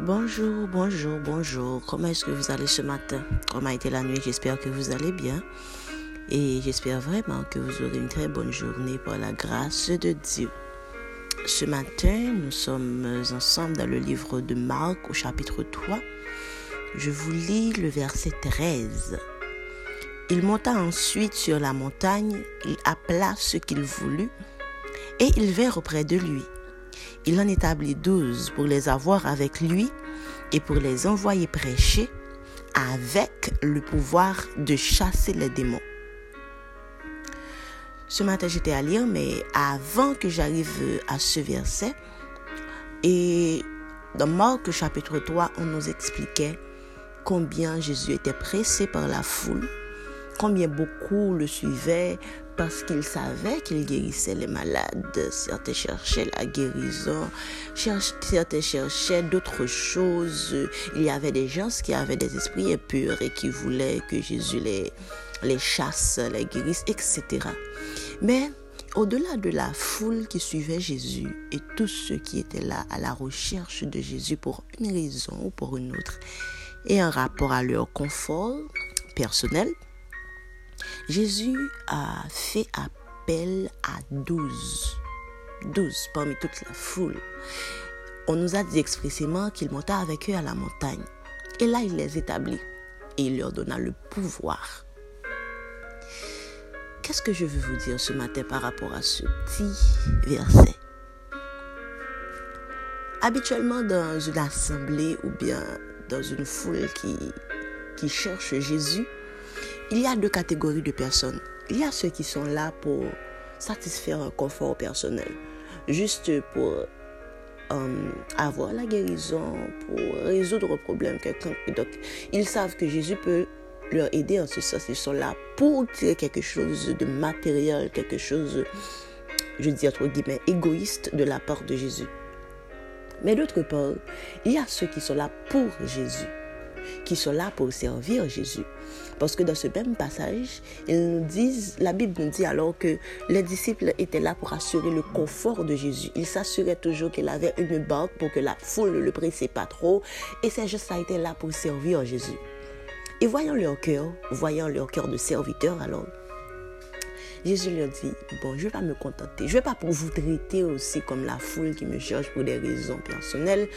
Bonjour, bonjour, bonjour. Comment est-ce que vous allez ce matin? Comment a été la nuit? J'espère que vous allez bien. Et j'espère vraiment que vous aurez une très bonne journée par la grâce de Dieu. Ce matin, nous sommes ensemble dans le livre de Marc au chapitre 3. Je vous lis le verset 13. Il monta ensuite sur la montagne, il appela ce qu'il voulut, et ils vinrent auprès de lui. Il en établit douze pour les avoir avec lui et pour les envoyer prêcher avec le pouvoir de chasser les démons. Ce matin, j'étais à lire, mais avant que j'arrive à ce verset, et dans Marc chapitre 3, on nous expliquait combien Jésus était pressé par la foule, combien beaucoup le suivaient, parce qu'ils savaient qu'il guérissait les malades. Certains cherchaient la guérison, certains cherchaient d'autres choses. Il y avait des gens qui avaient des esprits impurs et qui voulaient que Jésus les, les chasse, les guérisse, etc. Mais au-delà de la foule qui suivait Jésus et tous ceux qui étaient là à la recherche de Jésus pour une raison ou pour une autre, et en rapport à leur confort personnel, Jésus a fait appel à douze. Douze parmi toute la foule. On nous a dit expressément qu'il monta avec eux à la montagne. Et là, il les établit et il leur donna le pouvoir. Qu'est-ce que je veux vous dire ce matin par rapport à ce petit verset? Habituellement, dans une assemblée ou bien dans une foule qui, qui cherche Jésus, il y a deux catégories de personnes. Il y a ceux qui sont là pour satisfaire un confort personnel, juste pour euh, avoir la guérison, pour résoudre un problème. Donc, ils savent que Jésus peut leur aider en ce sens. Ils sont là pour tirer quelque chose de matériel, quelque chose, je dis entre guillemets, égoïste de la part de Jésus. Mais d'autre part, il y a ceux qui sont là pour Jésus qui sont là pour servir Jésus. Parce que dans ce même passage, ils nous disent, la Bible nous dit alors que les disciples étaient là pour assurer le confort de Jésus. Ils s'assuraient toujours qu'il avait une barque pour que la foule ne le pressait pas trop. Et ces gens étaient là pour servir Jésus. Et voyant leur cœur, voyant leur cœur de serviteur, alors Jésus leur dit, bon, je vais pas me contenter. Je vais pas vous traiter aussi comme la foule qui me cherche pour des raisons personnelles.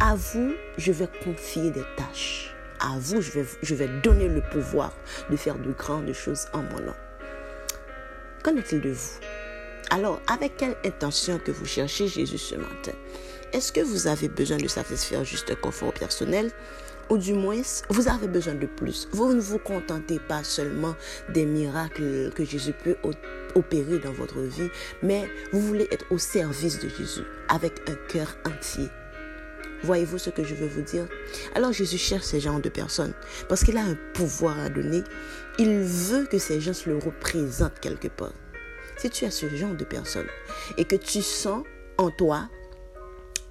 À vous, je vais confier des tâches. À vous, je vais, je vais donner le pouvoir de faire de grandes choses en mon nom. Qu'en est-il de vous? Alors, avec quelle intention que vous cherchez Jésus ce matin? Est-ce que vous avez besoin de satisfaire juste un confort personnel? Ou du moins, vous avez besoin de plus? Vous ne vous contentez pas seulement des miracles que Jésus peut opérer dans votre vie, mais vous voulez être au service de Jésus avec un cœur entier. Voyez-vous ce que je veux vous dire? Alors Jésus cherche ces genres de personnes parce qu'il a un pouvoir à donner. Il veut que ces gens se le représentent quelque part. Si tu es ce genre de personne et que tu sens en toi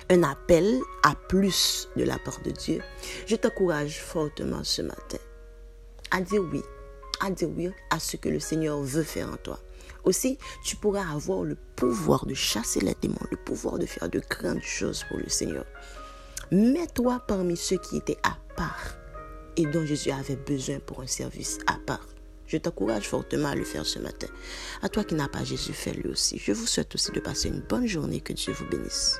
un appel à plus de la part de Dieu, je t'encourage fortement ce matin à dire oui, à dire oui à ce que le Seigneur veut faire en toi. Aussi, tu pourras avoir le pouvoir de chasser les démons, le pouvoir de faire de grandes choses pour le Seigneur. Mets-toi parmi ceux qui étaient à part et dont Jésus avait besoin pour un service à part. Je t'encourage fortement à le faire ce matin. À toi qui n'as pas Jésus, fais-le aussi. Je vous souhaite aussi de passer une bonne journée. Que Dieu vous bénisse.